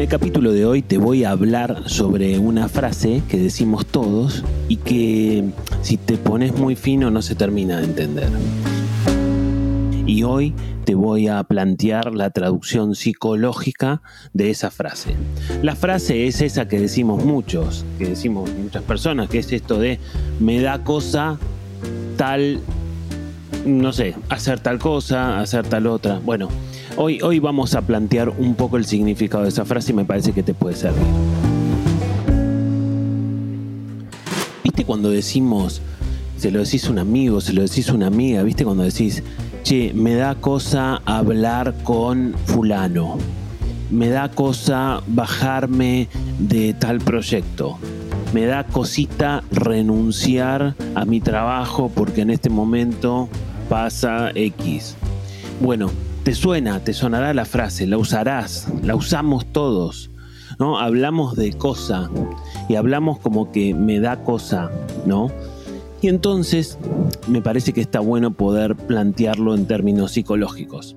En el capítulo de hoy te voy a hablar sobre una frase que decimos todos y que si te pones muy fino no se termina de entender. Y hoy te voy a plantear la traducción psicológica de esa frase. La frase es esa que decimos muchos, que decimos muchas personas, que es esto de me da cosa tal, no sé, hacer tal cosa, hacer tal otra. Bueno, hoy, hoy vamos a plantear un poco el significado de esa frase y me parece que te puede servir. ¿Viste cuando decimos, se lo decís a un amigo, se lo decís a una amiga, viste cuando decís, che, me da cosa hablar con fulano, me da cosa bajarme de tal proyecto, me da cosita renunciar a mi trabajo porque en este momento pasa X. Bueno, te suena, te sonará la frase, la usarás, la usamos todos. ¿no? Hablamos de cosa y hablamos como que me da cosa, ¿no? Y entonces me parece que está bueno poder plantearlo en términos psicológicos.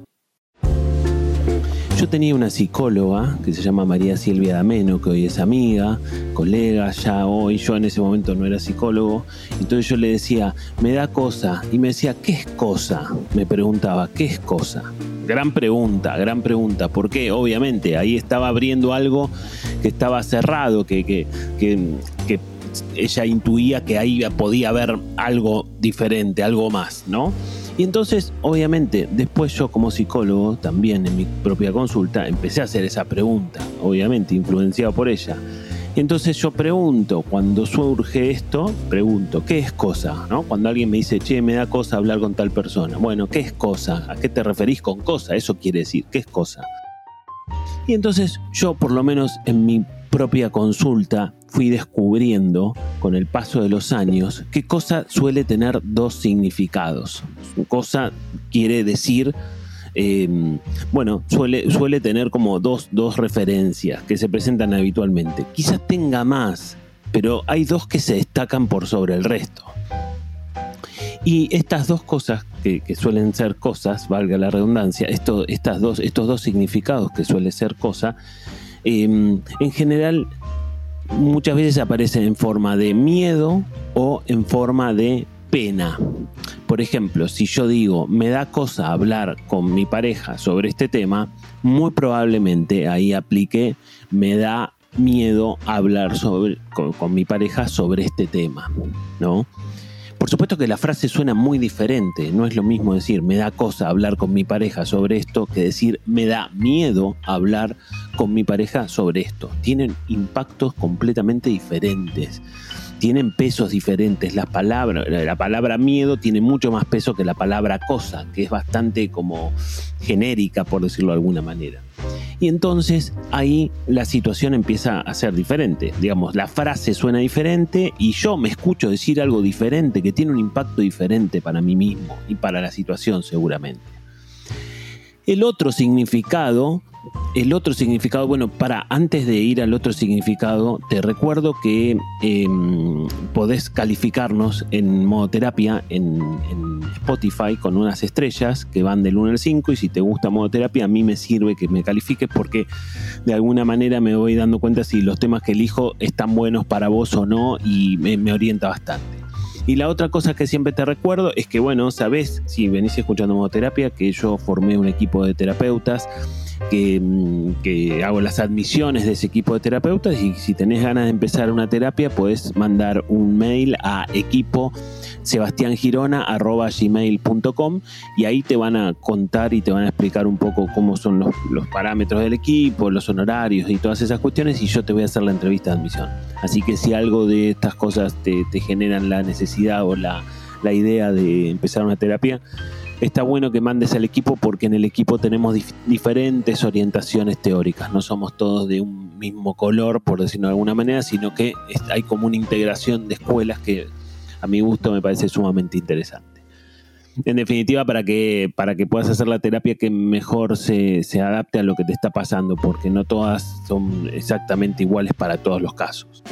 Yo tenía una psicóloga que se llama María Silvia Dameno, que hoy es amiga, colega ya hoy, yo en ese momento no era psicólogo, entonces yo le decía, me da cosa, y me decía, ¿qué es cosa? Me preguntaba, ¿qué es cosa? Gran pregunta, gran pregunta, porque obviamente ahí estaba abriendo algo que estaba cerrado, que, que, que ella intuía que ahí podía haber algo diferente, algo más, ¿no? Y entonces, obviamente, después yo como psicólogo, también en mi propia consulta, empecé a hacer esa pregunta, obviamente, influenciado por ella. Y entonces yo pregunto, cuando surge esto, pregunto, ¿qué es cosa? ¿No? Cuando alguien me dice, che, me da cosa hablar con tal persona. Bueno, ¿qué es cosa? ¿A qué te referís con cosa? Eso quiere decir, ¿qué es cosa? Y entonces yo, por lo menos en mi propia consulta, fui descubriendo con el paso de los años que cosa suele tener dos significados. Cosa quiere decir, em, bueno, suele, suele tener como dos, dos referencias que se presentan habitualmente. Quizás tenga más, pero hay dos que se destacan por sobre el resto. Y estas dos cosas que, suelen ser cosas, valga la redundancia, estas dos, estos dos significados que suelen ser cosa, em, en general muchas veces aparecen en forma de miedo o en forma de pena. Por ejemplo, si yo digo, me da cosa hablar con mi pareja sobre este tema, muy probablemente ahí aplique, me da miedo hablar con, con mi pareja sobre este tema, ¿no? Por supuesto que la frase suena muy diferente, no es lo mismo decir me da cosa hablar con mi pareja sobre esto que decir me da miedo hablar con mi pareja sobre esto. Tienen impactos completamente diferentes tienen pesos diferentes. La palabra, la palabra miedo tiene mucho más peso que la palabra cosa, que es bastante como genérica, por decirlo de alguna manera. Y entonces ahí la situación empieza a ser diferente. Digamos, la frase suena diferente y yo me escucho decir algo diferente que tiene un impacto diferente para mí mismo y para la situación seguramente. El otro significado el otro significado, bueno, para antes de ir al otro significado, te recuerdo que em, podés calificarnos en modoterapia en, en, Spotify con unas estrellas que van del 1 al 5 y si te gusta modoterapia a mí me sirve que me califiques porque de alguna manera me voy dando cuenta si los temas que elijo están buenos para vos o no y me orienta bastante. Y la otra cosa que siempre te recuerdo es que, bueno, sabes, si venís escuchando modoterapia, que yo formé un equipo de terapeutas Que, hago las admisiones de ese equipo de terapeutas y si tenés ganas de empezar una terapia puedes mandar un mail a equipo y ahí te van a contar y te van a explicar un poco cómo son los, parámetros del equipo, los honorarios y todas esas cuestiones y yo te voy a hacer la entrevista de admisión. Así que si algo de estas cosas te, generan la necesidad o la, la idea de empezar una terapia, está bueno que mandes al equipo porque en el equipo tenemos diferentes orientaciones teóricas, no somos todos de un mismo color, por decirlo de alguna manera, sino que hay como una integración de escuelas que a mi gusto me parece sumamente interesante. En definitiva, para que, para que puedas hacer la terapia que mejor se, se adapte a lo que te está pasando, porque no todas son exactamente iguales para todos los casos.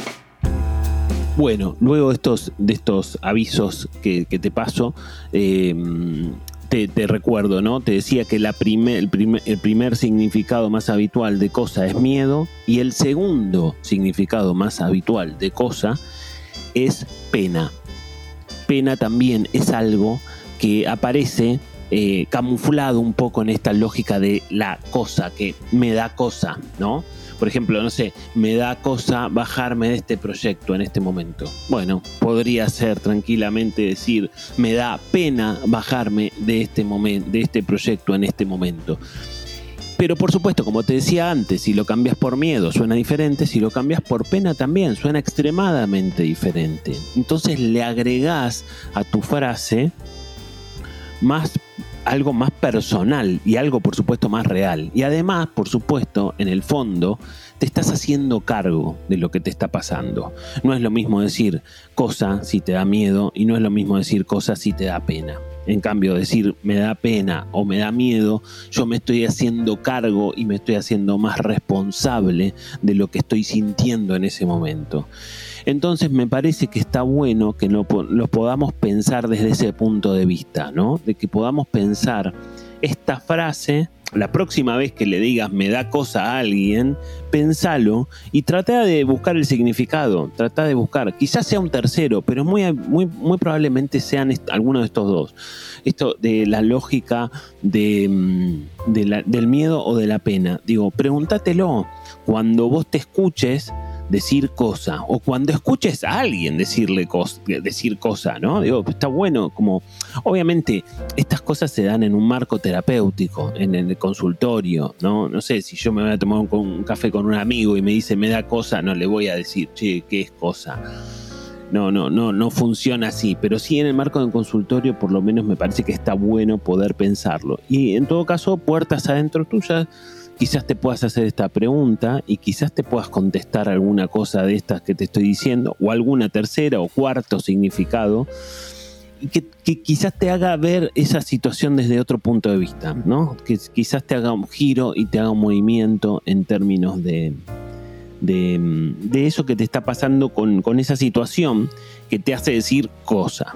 Bueno, luego de estos, de estos avisos que, te paso, eh, te, recuerdo, ¿no? Te decía que el primer significado más habitual de cosa es miedo y el segundo significado más habitual de cosa es pena. Pena también es algo que aparece eh, camuflado un poco en esta lógica de la cosa, que me da cosa, ¿no? Por ejemplo, no sé, me da cosa bajarme de este proyecto en este momento. Bueno, podría ser tranquilamente decir, me da pena bajarme de este de este proyecto en este momento. Pero por supuesto, como te decía antes, si lo cambias por miedo suena diferente, si lo cambias por pena también suena extremadamente diferente. Entonces le agregás a tu frase más algo más personal y algo por supuesto más real. Y además, por supuesto, en el fondo, te estás haciendo cargo de lo que te está pasando. No es lo mismo decir cosa si te da miedo y no es lo mismo decir cosa si te da pena. En cambio, decir me da pena o me da miedo, yo me estoy haciendo cargo y me estoy haciendo más responsable de lo que estoy sintiendo en ese momento. Entonces me parece que está bueno que lo, podamos pensar desde ese punto de vista, ¿no? De que podamos pensar esta frase la próxima vez que le digas me da cosa a alguien, pensalo y trata de buscar el significado, trata de buscar, quizás sea un tercero, pero muy, muy, muy probablemente sean alguno de estos dos. Esto de la lógica mm, del miedo o de la pena. Digo, pregúntatelo cuando vos te escuches decir cosa, o cuando escuches a alguien decirle decir cosa, ¿no? Digo, está bueno, como obviamente estas cosas se dan en un marco terapéutico, en el consultorio, ¿no? No sé, si yo me voy a tomar un, café con un amigo y me dice me da cosa, no le voy a decir, che, ¿qué es cosa? No, no, no, no funciona así, pero sí en el marco del consultorio por lo menos me parece que está bueno poder pensarlo. Y en todo caso, puertas adentro tuyas quizás te puedas hacer esta pregunta y quizás te puedas contestar alguna cosa de estas que te estoy diciendo o alguna tercera o cuarto significado y que, quizás te haga ver esa situación desde otro punto de vista, ¿no? Que quizás te haga un giro y te haga un movimiento en términos de, de, eso que te está pasando con, con esa situación que te hace decir cosa.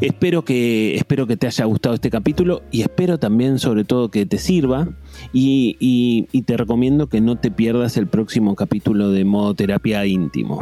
Espero que, espero que te haya gustado este capítulo y espero también sobre todo que te sirva y, y te recomiendo que no te pierdas el próximo capítulo de modo terapia íntimo.